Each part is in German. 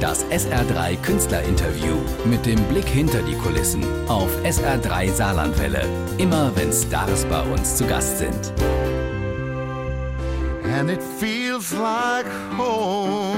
Das SR3 Künstlerinterview mit dem Blick hinter die Kulissen auf SR3 Saarlandwelle. Immer wenn Stars bei uns zu Gast sind. And it feels like home.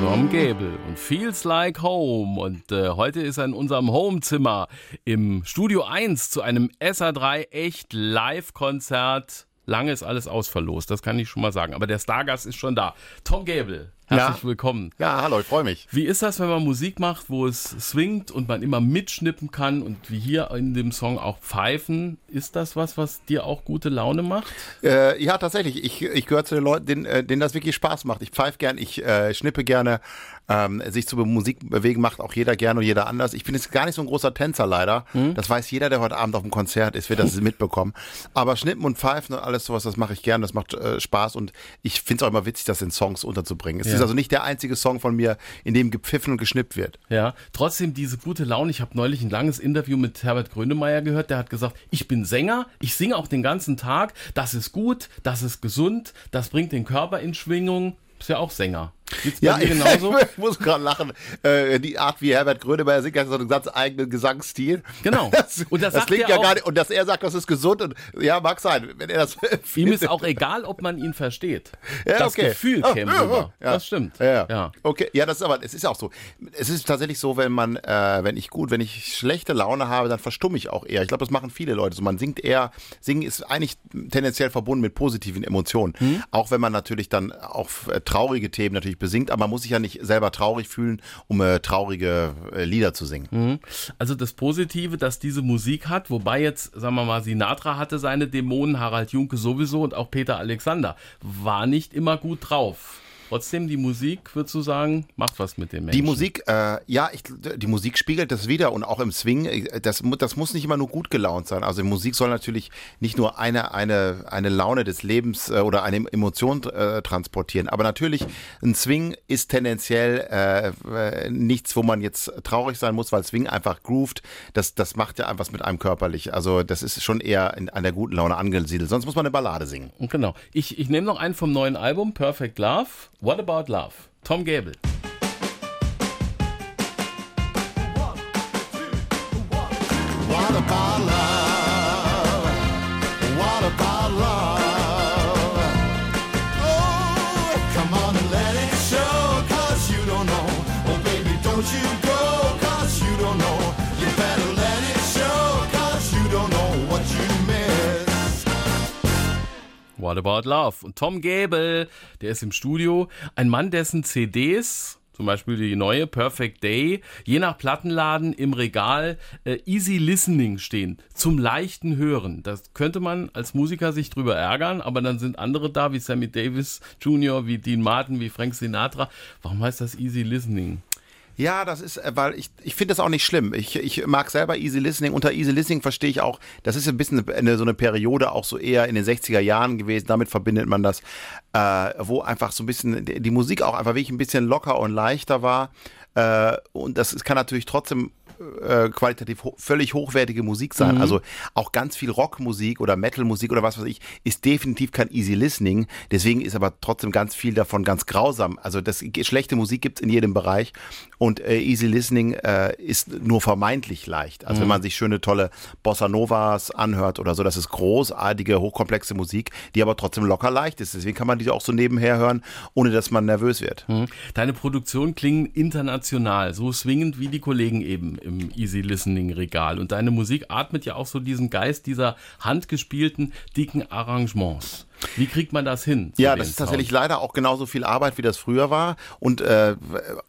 Tom Gable und Feels Like Home. Und äh, heute ist er in unserem Homezimmer im Studio 1 zu einem SA3 echt Live-Konzert. Lange ist alles ausverlost, das kann ich schon mal sagen. Aber der Stargast ist schon da. Tom Gable, herzlich Ja. willkommen. Ja, hallo, ich freue mich. Wie ist das, wenn man Musik macht, wo es swingt und man immer mitschnippen kann und wie hier in dem Song auch pfeifen? Ist das was, was dir auch gute Laune macht? Äh, ja, tatsächlich. Ich, ich gehöre zu den Leuten, denen, äh, denen das wirklich Spaß macht. Ich pfeife gern, ich äh, schnippe gerne. Ähm, sich zu Musik bewegen macht auch jeder gern und jeder anders. Ich bin jetzt gar nicht so ein großer Tänzer leider. Das weiß jeder, der heute Abend auf dem Konzert ist, wird das mitbekommen. Aber Schnippen und Pfeifen und alles sowas, das mache ich gern. Das macht äh, Spaß und ich finde es auch immer witzig, das in Songs unterzubringen. Es Ja. Ist also nicht der einzige Song von mir, in dem gepfiffen und geschnippt wird. Ja, trotzdem diese gute Laune. Ich habe neulich ein langes Interview mit Herbert Grönemeyer gehört. Der hat gesagt, ich bin Sänger, ich singe auch den ganzen Tag. Das ist gut, das ist gesund, das bringt den Körper in Schwingung. Ist ja auch Sänger. Geht's Ja, genauso? ich muss gerade lachen. Äh, die Art, wie Herbert Grönemeyer singt, hat so einen ganz eigenen Gesangsstil. Genau. Das, Und das das klingt ja auch- gar nicht. Und dass er sagt, das ist gesund. Und ja, mag sein, wenn er das. Ihm ist auch egal, ob man ihn versteht. Ja, das okay. Gefühl Ah, käme ja, rüber. ja. Das stimmt. Ja, ja. Okay, ja, das ist aber, es ist auch so. Es ist tatsächlich so, wenn man, äh, wenn ich gut, wenn ich schlechte Laune habe, dann verstumme ich auch eher. Ich glaube, das machen viele Leute so. Man singt eher, singen ist eigentlich tendenziell verbunden mit positiven Emotionen. Hm? Auch wenn man natürlich dann auch äh, traurige Themen natürlich besingt, aber man muss sich ja nicht selber traurig fühlen, um äh, traurige äh, Lieder zu singen. Also das Positive, dass diese Musik hat, wobei jetzt, sagen wir mal, Sinatra hatte seine Dämonen, Harald Junke sowieso und auch Peter Alexander, war nicht immer gut drauf. Trotzdem, die Musik, würdest du sagen, macht was mit dem Menschen. Die Musik, äh, ja, ich, die Musik spiegelt das wieder und auch im Swing, äh, das, das muss nicht immer nur gut gelaunt sein. Also Musik soll natürlich nicht nur eine, eine, eine Laune des Lebens äh, oder eine Emotion äh, transportieren, aber natürlich ein Swing ist tendenziell äh, nichts, wo man jetzt traurig sein muss, weil Swing einfach grooved, das, das macht ja einfach was mit einem körperlich. Also das ist schon eher in, an der guten Laune angesiedelt, sonst muss man eine Ballade singen. Genau. Ich, ich nehme noch einen vom neuen Album, Perfect Love. What About Love? Tom Gable. What About Love? Und Tom Gable, der ist im Studio. Ein Mann, dessen CDs, zum Beispiel die neue Perfect Day, je nach Plattenladen im Regal äh, Easy Listening stehen. Zum leichten Hören. Das könnte man als Musiker sich drüber ärgern, aber dann sind andere da, wie Sammy Davis Jr., wie Dean Martin, wie Frank Sinatra. Warum heißt das Easy Listening? Ja, das ist, äh, weil ich, ich finde das auch nicht schlimm. Ich, ich mag selber Easy Listening. Unter Easy Listening verstehe ich auch, das ist ein bisschen eine, so eine Periode auch so eher in den 60er Jahren gewesen. Damit verbindet man das, äh, wo einfach so ein bisschen die Musik auch einfach wirklich ein bisschen locker und leichter war. Äh, und das kann natürlich trotzdem äh, qualitativ ho völlig hochwertige Musik sein. Also auch ganz viel Rockmusik oder Metalmusik oder was weiß ich, ist definitiv kein Easy Listening. Deswegen ist aber trotzdem ganz viel davon ganz grausam. Also das schlechte Musik gibt's in jedem Bereich und äh, Easy Listening äh, ist nur vermeintlich leicht. Also wenn man sich schöne, tolle Bossa Novas anhört oder so, das ist großartige, hochkomplexe Musik, die aber trotzdem locker leicht ist. Deswegen kann man die auch so nebenher hören, ohne dass man nervös wird. Deine Produktionen klingen international, so swingend wie die Kollegen eben im Easy Listening Regal. Und deine Musik atmet ja auch so diesen Geist dieser handgespielten, dicken Arrangements. Wie kriegt man das hin? Ja, das ist tatsächlich Sounds? leider auch genauso viel Arbeit, wie das früher war und äh,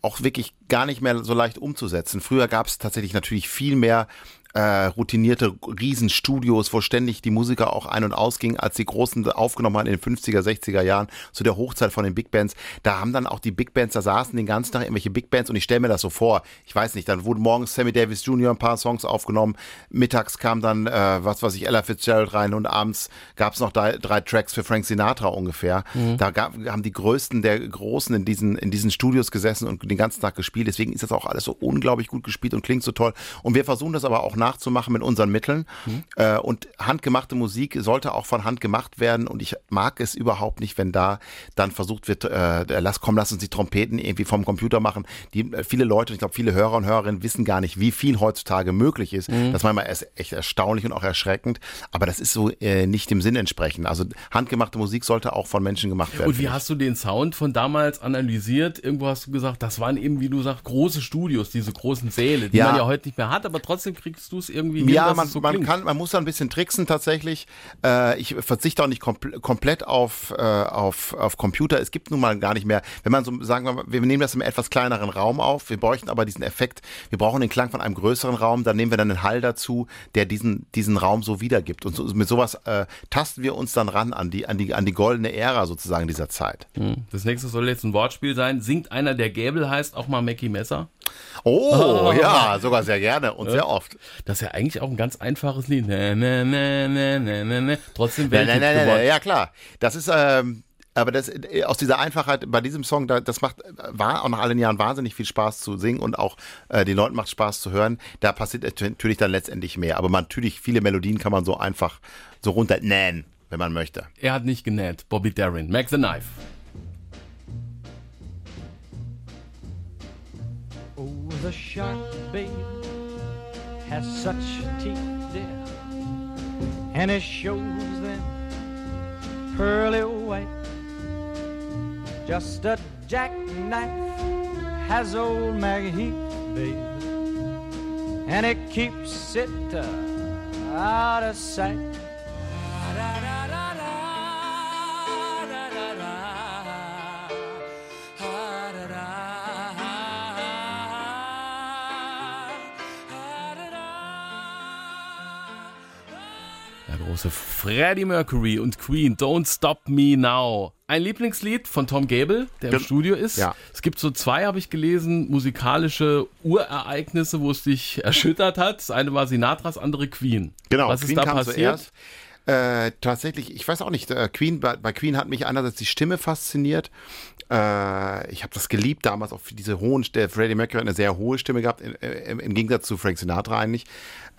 auch wirklich gar nicht mehr so leicht umzusetzen. Früher gab es tatsächlich natürlich viel mehr äh, routinierte Riesenstudios, wo ständig die Musiker auch ein- und ausgingen, als die Großen aufgenommen haben in den 50er, 60er Jahren, zu der Hochzeit von den Big Bands. Da haben dann auch die Big Bands, da saßen den ganzen Tag irgendwelche Big Bands und ich stelle mir das so vor, ich weiß nicht, dann wurde morgens Sammy Davis Jr. ein paar Songs aufgenommen, mittags kam dann, äh, was weiß ich, Ella Fitzgerald rein und abends gab es noch drei, drei Tracks für Frank Sinatra ungefähr. Mhm. Da gab, haben die Größten der Großen in diesen, in diesen Studios gesessen und den ganzen Tag gespielt. Deswegen ist das auch alles so unglaublich gut gespielt und klingt so toll. Und wir versuchen das aber auch nachzumachen mit unseren Mitteln. Mhm. Äh, und handgemachte Musik sollte auch von Hand gemacht werden. Und ich mag es überhaupt nicht, wenn da dann versucht wird, äh, lass, komm, lass uns die Trompeten irgendwie vom Computer machen. Die, äh, viele Leute, ich glaube, viele Hörer und Hörerinnen wissen gar nicht, wie viel heutzutage möglich ist. Mhm. Das ist manchmal echt erstaunlich und auch erschreckend. Aber das ist so äh, nicht dem Sinn entsprechend. Also handgemachte Musik sollte auch von Menschen gemacht werden. Und wie hast du den Sound von damals analysiert? Irgendwo hast du gesagt, das waren eben, wie du sagst, große Studios, diese großen Säle, die ja. man ja heute nicht mehr hat, aber trotzdem kriegst du es irgendwie hin, Ja, man, so man kann, man muss da ein bisschen tricksen tatsächlich. Äh, ich verzichte auch nicht kompl komplett auf, äh, auf, auf Computer. Es gibt nun mal gar nicht mehr, wenn man so sagen wir mal, wir nehmen das im etwas kleineren Raum auf, wir bräuchten aber diesen Effekt, wir brauchen den Klang von einem größeren Raum, dann nehmen wir dann einen Hall dazu, der diesen, diesen Raum so wiedergibt. Und so, mit sowas äh, tasten wir uns dann ran an die, an die, an die goldene Ära sozusagen dieser Zeit. Hm. Das nächste soll jetzt ein Wortspiel sein. Singt einer, der Gäbel heißt, auch mal Mackie Messer? Oh, oh, ja, sogar sehr gerne und ja. sehr oft. Das ist ja eigentlich auch ein ganz einfaches Lied. Ne, ne, ne, ne, ne, ne. ne. Trotzdem Welt ne, ne, ne, Ja, klar. Das ist, ähm, aber das, aus dieser Einfachheit bei diesem Song, das macht, war auch nach allen Jahren wahnsinnig viel Spaß zu singen und auch äh, den Leuten macht Spaß zu hören. Da passiert natürlich dann letztendlich mehr. Aber man, natürlich, viele Melodien kann man so einfach so runternähen, wenn man möchte. Er hat nicht genäht. Bobby Darin. Mac the Knife. Oh, the shark, babe, has such teeth, dear, and it shows them pearly white. Just a jackknife has old Maggie Heath, babe, and it keeps it uh, out of sight. Große Freddie Mercury und Queen, Don't Stop Me Now. Ein Lieblingslied von Tom Gable, der im Studio ist. Ja. Es gibt so zwei, habe ich gelesen, musikalische Urereignisse, wo es dich erschüttert hat. Das eine war Sinatras, andere Queen. Genau, Was Queen ist da passiert? Zuerst. Äh, tatsächlich, ich weiß auch nicht, äh, Queen, bei, bei, Queen hat mich einerseits die Stimme fasziniert. Äh, ich habe das geliebt damals, auch für diese hohen, der Freddie Mercury hat eine sehr hohe Stimme gehabt, im, im, im Gegensatz zu Frank Sinatra eigentlich.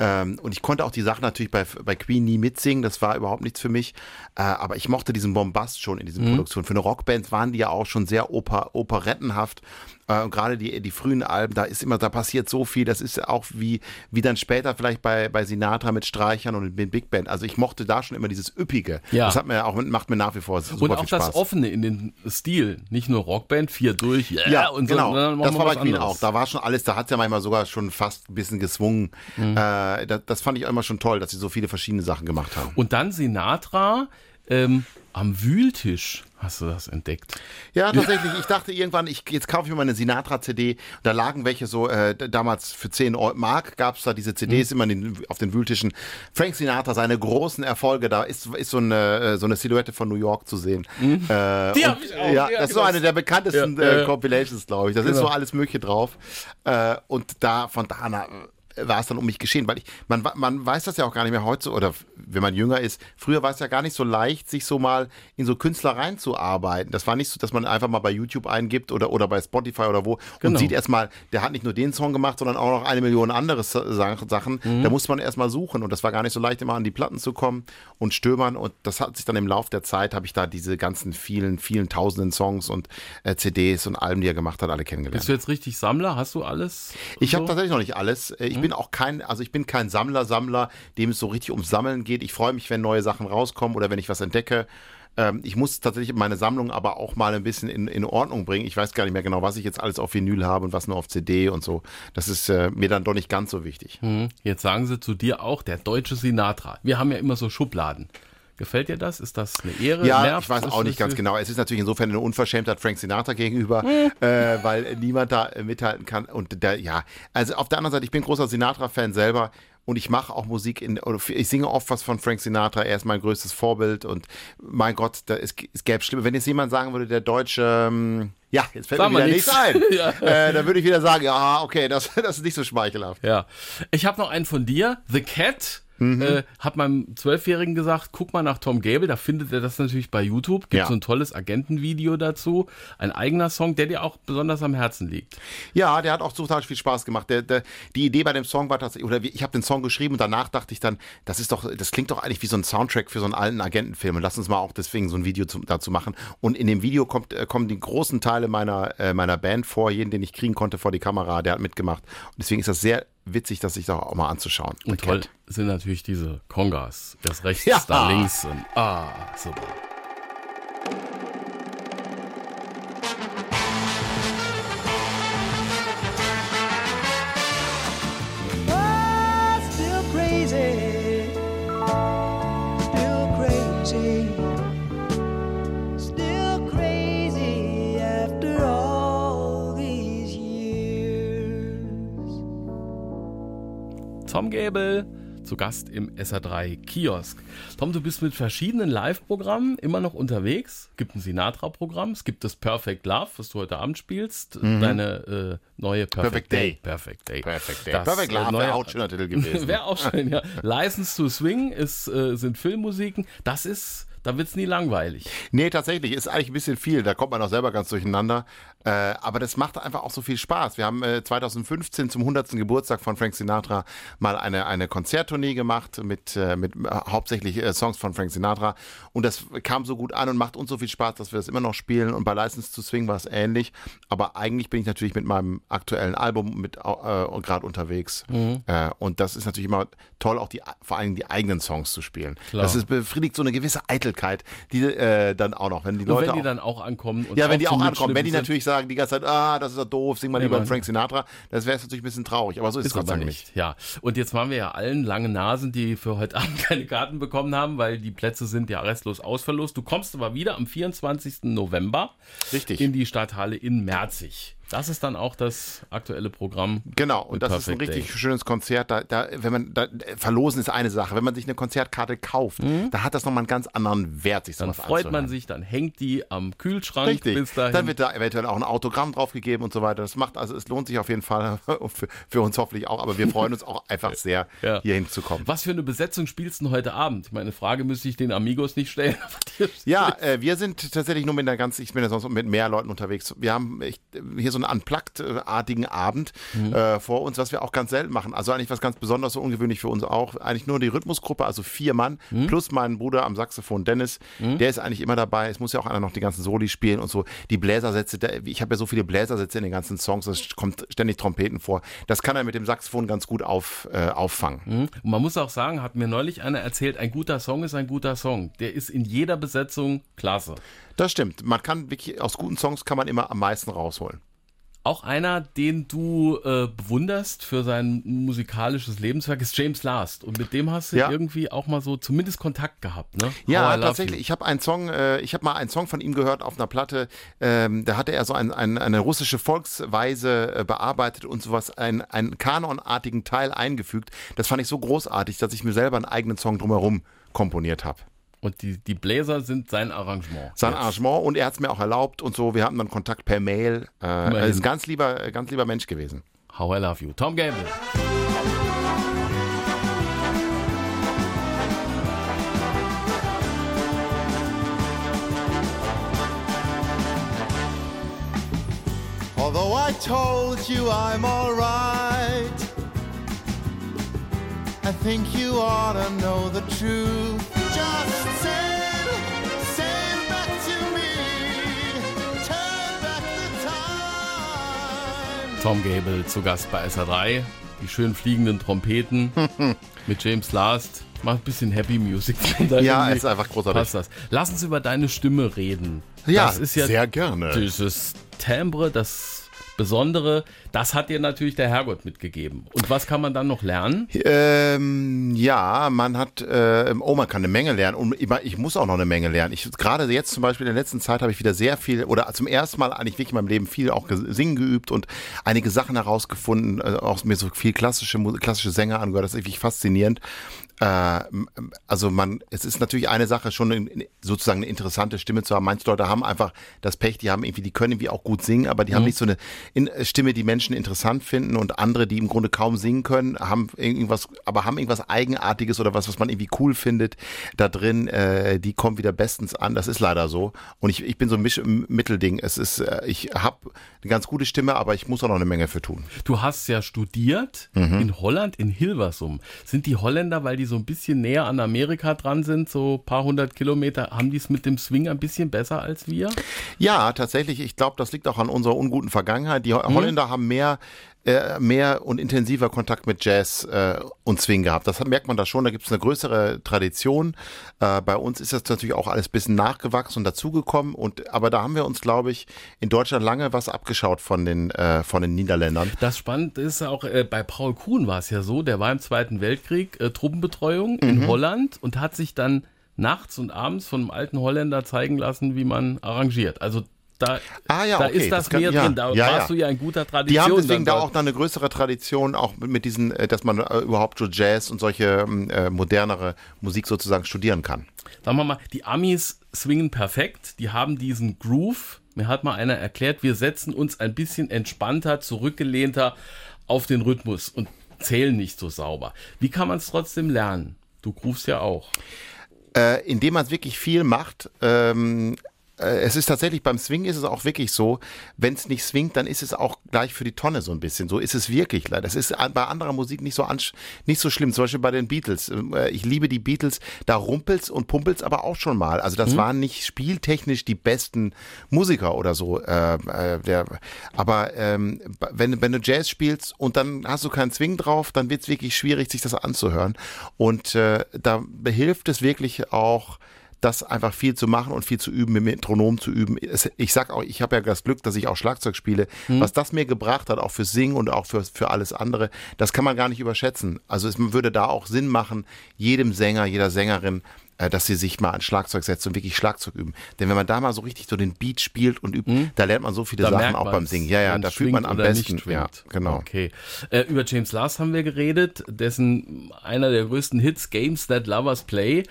Ähm, und ich konnte auch die Sachen natürlich bei, bei Queen nie mitsingen, das war überhaupt nichts für mich. Äh, aber ich mochte diesen Bombast schon in diesen mhm. Produktionen. Für eine Rockband waren die ja auch schon sehr oper, operettenhaft. Äh, gerade die, die frühen Alben, da ist immer, da passiert so viel. Das ist auch wie, wie dann später vielleicht bei, bei Sinatra mit Streichern und mit Big Band. Also ich mochte da schon immer dieses Üppige. Ja. Das hat mir auch, macht mir nach wie vor super Und auch das Offene in den Stil. Nicht nur Rockband, vier durch, yeah, ja, und genau. So, das war bei Queen auch. Da war schon alles, da hat es ja manchmal sogar schon fast ein bisschen gezwungen. Mhm. Äh, äh, das, das, fand ich immer schon toll, dass sie so viele verschiedene Sachen gemacht haben. Und dann Sinatra ähm, am Wühltisch. Hast du das entdeckt? Ja, tatsächlich. Ich dachte irgendwann, ich, jetzt kaufe ich mir mal eine Sinatra-CD. Da lagen welche so, äh, damals für 10 Mark gab es da diese CDs mhm. immer den, auf den Wühltischen. Frank Sinatra, seine großen Erfolge, da ist, ist so, eine, äh, so eine Silhouette von New York zu sehen. Mhm. Äh, die habe ich auch. Ja, das ist so eine der bekanntesten ja, äh, Compilations, glaube ich. Da genau. ist so alles Mögliche drauf. Äh, und da, von da war es dann um mich geschehen, weil ich, man, man weiß das ja auch gar nicht mehr heute, oder wenn man jünger ist, früher war es ja gar nicht so leicht, sich so mal in so Künstler reinzuarbeiten. Das war nicht so, dass man einfach mal bei YouTube eingibt oder, oder bei Spotify oder wo genau. und sieht erstmal, der hat nicht nur den Song gemacht, sondern auch noch eine Million andere Sachen. Mhm. Da musste man erstmal suchen und das war gar nicht so leicht, immer an die Platten zu kommen und stöbern und das hat sich dann im Laufe der Zeit, habe ich da diese ganzen vielen, vielen tausenden Songs und äh, CDs und Alben, die er gemacht hat, alle kennengelernt. Bist du jetzt richtig Sammler? Hast du alles? Ich so? habe tatsächlich noch nicht alles. Äh, ich mhm. bin auch kein, also ich bin kein Sammler, Sammler, dem es so richtig ums Sammeln geht. Ich freue mich, wenn neue Sachen rauskommen oder wenn ich was entdecke. Ähm, ich muss tatsächlich meine Sammlung aber auch mal ein bisschen in, in Ordnung bringen. Ich weiß gar nicht mehr genau, was ich jetzt alles auf Vinyl habe und was nur auf CD und so. Das ist äh, mir dann doch nicht ganz so wichtig. Mhm. Jetzt sagen sie zu dir auch, der deutsche Sinatra. Wir haben ja immer so Schubladen. Gefällt dir das? Ist das eine Ehre? Ja, Nerv, ich weiß auch nicht ganz genau. Es ist natürlich insofern eine Unverschämtheit Frank Sinatra gegenüber, hm. äh, weil niemand da mithalten kann. Und der, ja, also auf der anderen Seite, ich bin großer Sinatra-Fan selber und ich mache auch Musik in, ich singe oft was von Frank Sinatra, er ist mein größtes Vorbild und mein Gott, da, es, es gäbe schlimm. Wenn jetzt jemand sagen würde, der Deutsche, ähm, ja, jetzt fällt Sag mir wieder nichts ein. ja. äh, dann würde ich wieder sagen, ja, okay, das, das ist nicht so schmeichelhaft. Ja. Ich habe noch einen von dir, The Cat mhm. äh, hat meinem Zwölfjährigen gesagt, guck mal nach Tom Gable, da findet er das natürlich bei YouTube. Gibt ja. so ein tolles Agentenvideo dazu. Ein eigener Song, der dir auch besonders am Herzen liegt. Ja, der hat auch total viel Spaß gemacht. Der, der, die Idee bei dem Song war tatsächlich, oder ich habe den Song geschrieben und danach dachte ich dann, das ist doch, das klingt doch eigentlich wie so ein Soundtrack für so einen alten Agentenfilm. Und lass uns mal auch deswegen so ein Video zu, dazu machen. Und in dem Video kommt, äh, kommen die großen Teile meiner, äh, meiner Band vor, jeden, den ich kriegen konnte vor die Kamera, der hat mitgemacht. Und deswegen ist das sehr witzig, das sich da auch mal anzuschauen. Und toll sind natürlich diese Kongas. Erst rechts, ja. dann links und ah, super. Gable zu Gast im SA3 Kiosk. Tom, du bist mit verschiedenen Live-Programmen immer noch unterwegs. Es gibt ein Sinatra-Programm, es gibt das Perfect Love, was du heute Abend spielst, mhm. deine äh, neue Perfect, Perfect Day. Day. Perfect Day. Perfect Day. Das, Perfect Love äh, wäre auch schöner Titel gewesen. wäre auch schön, ja. License to Swing ist, äh, sind Filmmusiken. Das ist da wird es nie langweilig. Nee, tatsächlich, ist eigentlich ein bisschen viel. Da kommt man auch selber ganz durcheinander. Äh, aber das macht einfach auch so viel Spaß. Wir haben äh, 2015 zum 100. Geburtstag von Frank Sinatra mal eine, eine Konzerttournee gemacht mit, äh, mit äh, hauptsächlich äh, Songs von Frank Sinatra. Und das kam so gut an und macht uns so viel Spaß, dass wir das immer noch spielen. Und bei License to Swing war es ähnlich. Aber eigentlich bin ich natürlich mit meinem aktuellen Album mit äh, gerade unterwegs. Mhm. und das ist natürlich immer toll, auch die, vor allem die eigenen Songs zu spielen. Klar. Das ist, befriedigt so eine gewisse Eitelkeit, die dann auch noch, wenn die Leute. Und wenn die dann auch ankommen. ja, wenn die auch ankommen, wenn die natürlich sagen die ganze Zeit, ah, das ist ja doof, sing mal lieber Frank Sinatra. Das wäre natürlich ein bisschen traurig, aber so ist, ist es Gott sei Dank nicht. Ja, und jetzt waren wir ja allen lange Nasen, die für heute Abend keine Karten bekommen haben, weil die Plätze sind ja restlos ausverlost. Du kommst aber wieder am 24. November Richtig. in die Stadthalle in Merzig. Das ist dann auch das aktuelle Programm. Genau, und das Perfect ist ein richtig Day. schönes Konzert. Da, da, wenn man, da, verlosen ist eine Sache. Wenn man sich eine Konzertkarte kauft, mhm. da hat das nochmal einen ganz anderen Wert, sich Dann freut anzuhören. man sich, dann hängt die am Kühlschrank richtig. bis dahin. Dann wird da eventuell auch ein Autogramm draufgegeben und so weiter. Das macht, also es lohnt sich auf jeden Fall für, für uns hoffentlich auch, aber wir freuen uns auch einfach sehr, ja. hier hinzukommen. Was für eine Besetzung spielst du heute Abend? Meine Frage müsste ich den Amigos nicht stellen. ja, äh, wir sind tatsächlich nur mit einer ganz, ich bin ja sonst mit mehr Leuten unterwegs. Wir haben ich, hier so eine Unplugged artigen Abend mhm. äh, vor uns, was wir auch ganz selten machen. Also eigentlich was ganz Besonderes, so ungewöhnlich für uns auch. Eigentlich nur die Rhythmusgruppe, also vier Mann, mhm. plus meinen Bruder am Saxophon Dennis. Mhm. Der ist eigentlich immer dabei. Es muss ja auch einer noch die ganzen Soli spielen und so. Die Bläsersätze, ich habe ja so viele Bläsersätze in den ganzen Songs, es kommt ständig Trompeten vor. Das kann er mit dem Saxophon ganz gut auf, äh, auffangen. Mhm. Und man muss auch sagen, hat mir neulich einer erzählt, ein guter Song ist ein guter Song. Der ist in jeder Besetzung klasse. Das stimmt. Man kann wirklich, aus guten Songs kann man immer am meisten rausholen. Auch einer, den du äh, bewunderst für sein musikalisches Lebenswerk, ist James Last. Und mit dem hast du ja. irgendwie auch mal so zumindest Kontakt gehabt, ne? Ja, tatsächlich. You. Ich habe einen Song, äh, ich habe mal einen Song von ihm gehört auf einer Platte. Ähm, da hatte er so ein, ein, eine russische Volksweise äh, bearbeitet und sowas, einen, einen kanonartigen Teil eingefügt. Das fand ich so großartig, dass ich mir selber einen eigenen Song drumherum komponiert habe. Und die, die Bläser sind sein Arrangement. Sein jetzt. Arrangement und er hat es mir auch erlaubt und so. Wir hatten dann Kontakt per Mail. Äh, er ist ein ganz lieber, ganz lieber Mensch gewesen. How I love you. Tom Gable. Although I told you I'm alright, I think you ought to know the truth. Tom Gable zu Gast bei SA3. Die schön fliegenden Trompeten mit James Last. Macht ein bisschen Happy Music. ja, ist einfach großartig. Passt das. Lass uns über deine Stimme reden. Ja, das ist ja sehr gerne. Dieses Timbre, das Besondere, das hat dir natürlich der Herrgott mitgegeben. Und was kann man dann noch lernen? Ähm, ja, man hat, äh, oh, man kann eine Menge lernen. Und ich, muss auch noch eine Menge lernen. Ich, gerade jetzt zum Beispiel in der letzten Zeit habe ich wieder sehr viel, oder zum ersten Mal eigentlich wirklich in meinem Leben viel auch singen geübt und einige Sachen herausgefunden, äh, auch mir so viel klassische, klassische Sänger angehört. Das ist wirklich faszinierend. Äh, also man, es ist natürlich eine Sache, schon sozusagen eine interessante Stimme zu haben. Manche Leute haben einfach das Pech, die haben irgendwie, die können irgendwie auch gut singen, aber die mhm. haben nicht so eine in, äh, Stimme, die Menschen interessant finden und andere, die im Grunde kaum singen können, haben irgendwas, aber haben irgendwas Eigenartiges oder was, was man irgendwie cool findet da drin, äh, die kommen wieder bestens an. Das ist leider so. Und ich, ich bin so ein Misch Mittelding. Es ist, äh, ich habe eine ganz gute Stimme, aber ich muss auch noch eine Menge für tun. Du hast ja studiert mhm. in Holland, in Hilversum. Sind die Holländer, weil die so ein bisschen näher an Amerika dran sind, so ein paar hundert Kilometer, haben die es mit dem Swing ein bisschen besser als wir? Ja, tatsächlich. Ich glaube, das liegt auch an unserer unguten Vergangenheit. Die. Holländer haben mehr äh, mehr und intensiver Kontakt mit Jazz äh, und Swing gehabt. Das merkt man da schon, da gibt es eine größere Tradition. Äh, bei uns ist das natürlich auch alles ein bisschen nachgewachsen und dazugekommen. Und, aber da haben wir uns, glaube ich, in Deutschland lange was abgeschaut von den, äh, von den Niederländern. Das Spannende ist auch, äh, bei Paul Kuhn war es ja so, der war im Zweiten Weltkrieg äh, Truppenbetreuung mhm. in Holland und hat sich dann nachts und abends von einem alten Holländer zeigen lassen, wie man arrangiert. Also da, ah, ja, da okay. ist das, das mehr kann, drin. Da ja, warst ja. du ja in guter Tradition. Die haben deswegen da auch noch eine größere Tradition, auch mit diesen, äh, dass man äh, überhaupt so Jazz und solche ähm, äh, modernere Musik sozusagen studieren kann. Sagen wir mal, die Amis swingen perfekt. Die haben diesen Groove. Mir hat mal einer erklärt, wir setzen uns ein bisschen entspannter, zurückgelehnter auf den Rhythmus und zählen nicht so sauber. Wie kann man es trotzdem lernen? Du groovst ja auch. Äh, indem man es wirklich viel macht. Ähm, äh, es ist tatsächlich beim Swing ist es auch wirklich so, wenn es nicht swingt, dann ist es auch gleich für die Tonne so ein bisschen. So ist es wirklich leider. Das ist bei anderer Musik nicht so nicht so schlimm. Zum Beispiel bei den Beatles. Äh, ich liebe die Beatles. Da rumpelt's und pumpelt's aber auch schon mal. Also das mhm. waren nicht spieltechnisch die besten Musiker oder so. Äh, äh, der, aber ähm, wenn, wenn du Jazz spielst und dann hast du keinen Swing drauf, dann wird's wirklich schwierig, sich das anzuhören. Und äh, da hilft es wirklich auch das einfach viel zu machen und viel zu üben, mit Metronom zu üben. Ich sag auch, ich habe ja das Glück, dass ich auch Schlagzeug spiele. Mhm. Was das mir gebracht hat, auch für Singen und auch für, für alles andere, das kann man gar nicht überschätzen. Also es würde da auch Sinn machen, jedem Sänger, jeder Sängerin äh, dass sie sich mal an Schlagzeug setzt und wirklich Schlagzeug üben. Denn wenn man da mal so richtig so den Beat spielt und übt, mhm. da lernt man so viele da Sachen auch beim Singen. Ja, ja, da fühlt man am besten. Ja, genau. Okay. Äh, über James Last haben wir geredet, dessen einer der größten Hits, Games That Lovers Play,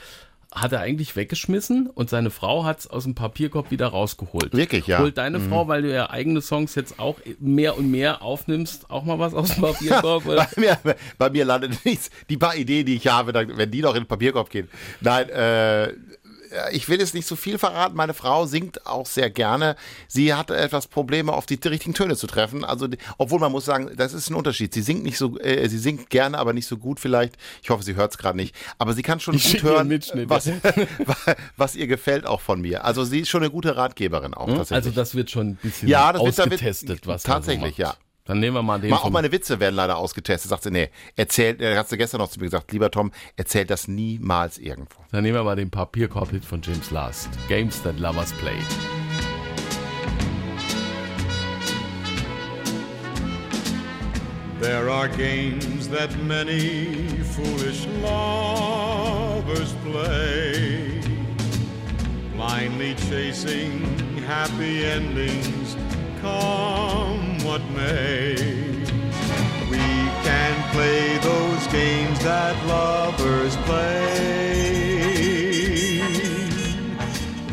hat er eigentlich weggeschmissen und seine Frau hat es aus dem Papierkorb wieder rausgeholt. Wirklich, ja. Holt deine mhm. Frau, weil du ja eigene Songs jetzt auch mehr und mehr aufnimmst, auch mal was aus dem Papierkorb? bei, mir, bei mir landet nichts. Die paar Ideen, die ich habe, wenn die noch in den Papierkorb gehen. Nein, äh, ich will jetzt nicht so viel verraten. Meine Frau singt auch sehr gerne. Sie hat etwas Probleme, auf die richtigen Töne zu treffen. Also, obwohl man muss sagen, das ist ein Unterschied. Sie singt nicht so, äh, sie singt gerne, aber nicht so gut vielleicht. Ich hoffe, sie hört es gerade nicht. Aber sie kann schon ich gut hören, was, was ihr gefällt auch von mir. Also sie ist schon eine gute Ratgeberin auch. Hm? Also das wird schon ein bisschen ja, das ausgetestet, wird, was tatsächlich, so ja. Dann nehmen wir mal den. Mal auch meine Witze werden leider ausgetestet. Sagt sie, nee, erzählt, er hat sie gestern noch zu mir gesagt, lieber Tom, erzählt das niemals irgendwo. Dann nehmen wir mal den Papierkorb-Hit von James Last. Games that lovers play. There are games that many foolish lovers play, blindly chasing happy endings come what may. We can play those games that lovers play.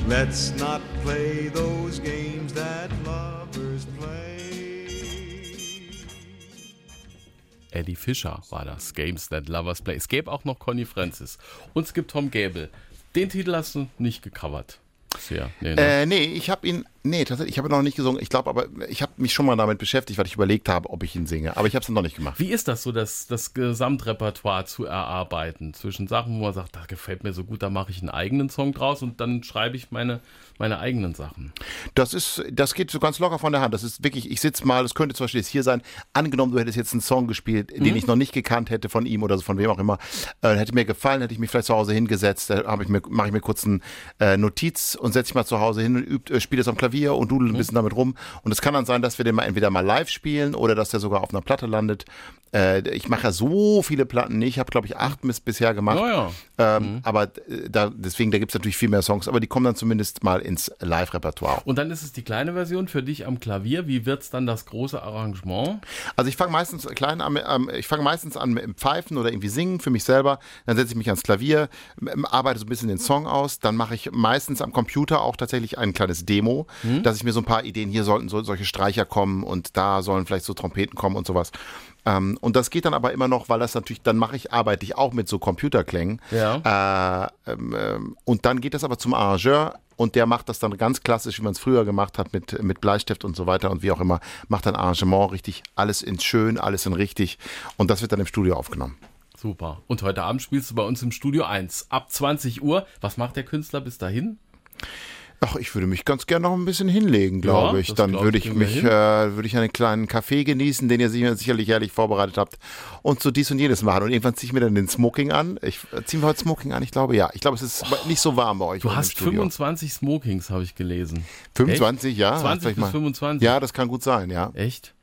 Let's not play those games that lovers play. Eddie Fischer war das, Games That Lovers Play. Es gäbe auch noch Connie Francis. Und es gibt Tom Gable. Den Titel hast du nicht gecovert. Sehr. Nee, ne? äh, nee ich habe ihn Nee, tatsächlich, ich habe noch nicht gesungen. Ich glaube aber, ich habe mich schon mal damit beschäftigt, weil ich überlegt habe, ob ich ihn singe. Aber ich habe es noch nicht gemacht. Wie ist das so, das, das Gesamtrepertoire zu erarbeiten? Zwischen Sachen, wo man sagt, das gefällt mir so gut, da mache ich einen eigenen Song draus und dann schreibe ich meine, meine eigenen Sachen. Das ist, das geht so ganz locker von der Hand. Das ist wirklich, ich sitze mal, das könnte zum Beispiel jetzt hier sein, angenommen, du hättest jetzt einen Song gespielt, mhm. den ich noch nicht gekannt hätte von ihm oder so, von wem auch immer, äh, hätte mir gefallen, hätte ich mich vielleicht zu Hause hingesetzt, da ich mir, mache ich mir kurz eine äh, Notiz und setze ich mal zu Hause hin und äh, spiele das am Klavier und dudel ein mhm. bisschen damit rum. Und es kann dann sein, dass wir den mal entweder mal live spielen oder dass der sogar auf einer Platte landet. Äh, ich mache ja so viele Platten nicht. Ich habe, glaube ich, acht bis bisher gemacht. Ja, ja. Ähm, Aber äh, da, deswegen, da gibt es natürlich viel mehr Songs, aber die kommen dann zumindest mal ins Live-Repertoire. Und dann ist es die kleine Version für dich am Klavier. Wie wird's dann das große Arrangement? Also ich fange meistens klein an, ähm, ich fange meistens an mit dem Pfeifen oder irgendwie singen für mich selber. Dann setze ich mich ans Klavier, m- arbeite so ein bisschen den Song aus. Dann mache ich meistens am Computer auch tatsächlich ein kleines Demo, dass ich mir so ein paar Ideen, hier sollten so, solche Streicher kommen und da sollen vielleicht so Trompeten kommen und sowas. Ähm, und das geht dann aber immer noch, weil das natürlich, dann mache ich, arbeite ich auch mit so Computerklängen. Ja. Äh, ähm, ähm, und dann geht das aber zum Arrangeur und der macht das dann ganz klassisch, wie man es früher gemacht hat, mit, mit Bleistift und so weiter und wie auch immer, macht dann Arrangement richtig, alles in schön, alles in richtig und das wird dann im Studio aufgenommen. Super. Und heute Abend spielst du bei uns im Studio 1 ab 20 Uhr. Was macht der Künstler bis dahin? Ach, ich würde mich ganz gerne noch ein bisschen hinlegen, glaube Ja, ich. Dann glaub würde ich, ich mich, äh, würde ich einen kleinen Kaffee genießen, den ihr sicher- sicherlich herrlich vorbereitet habt und so dies und jenes machen. Und irgendwann ziehe ich mir dann den Smoking an. Ich äh, ziehen wir heute Smoking an? Ich glaube ja. Ich glaube, es ist nicht so warm bei euch. Du hast Studio. 25 Smokings, habe ich gelesen. 25, ja. 20 sag ich bis mal. 25. Ja, das kann gut sein, ja. Echt?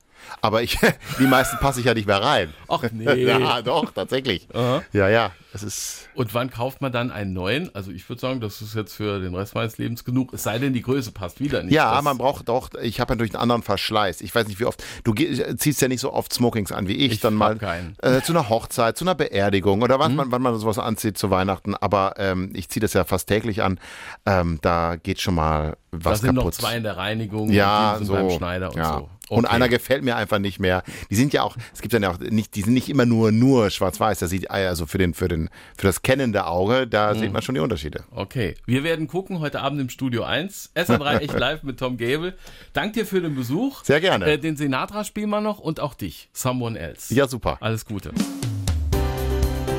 Aber ich, die meisten passe ich ja nicht mehr rein. Ach nee. Ja, doch, tatsächlich. Ja, ja, es ist. Und wann kauft man dann einen neuen? Also ich würde sagen, das ist jetzt für den Rest meines Lebens genug. Es sei denn, die Größe passt wieder nicht. Ja, das, man braucht doch, ich habe natürlich einen anderen Verschleiß. Ich weiß nicht, wie oft. Du ziehst ja nicht so oft Smokings an wie ich. Ich dann mal äh, zu einer Hochzeit, zu einer Beerdigung oder wann, man, wann man sowas anzieht zu Weihnachten. Aber ähm, ich ziehe das ja fast täglich an. Ähm, da geht schon mal da was sind noch kaputt. zwei in der Reinigung, Ja, und so. sind beim Schneider und ja. so. Und Okay. einer gefällt mir einfach nicht mehr. Die sind ja auch, es gibt dann ja auch nicht, die sind nicht immer nur nur schwarz-weiß. Das sieht also für den für den für das kennende Auge, da Mhm. sieht man schon die Unterschiede. Okay, wir werden gucken heute Abend im Studio 1. SR3 echt live mit Tom Gable. Dank dir für den Besuch. Sehr gerne. Äh, den Sinatra spielen wir noch und auch dich. Someone else. Ja, super. Alles Gute.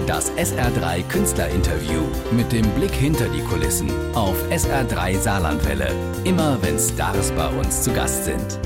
Das SR3 Künstlerinterview mit dem Blick hinter die Kulissen auf SR3 Saarlandwelle. Immer wenn Stars bei uns zu Gast sind.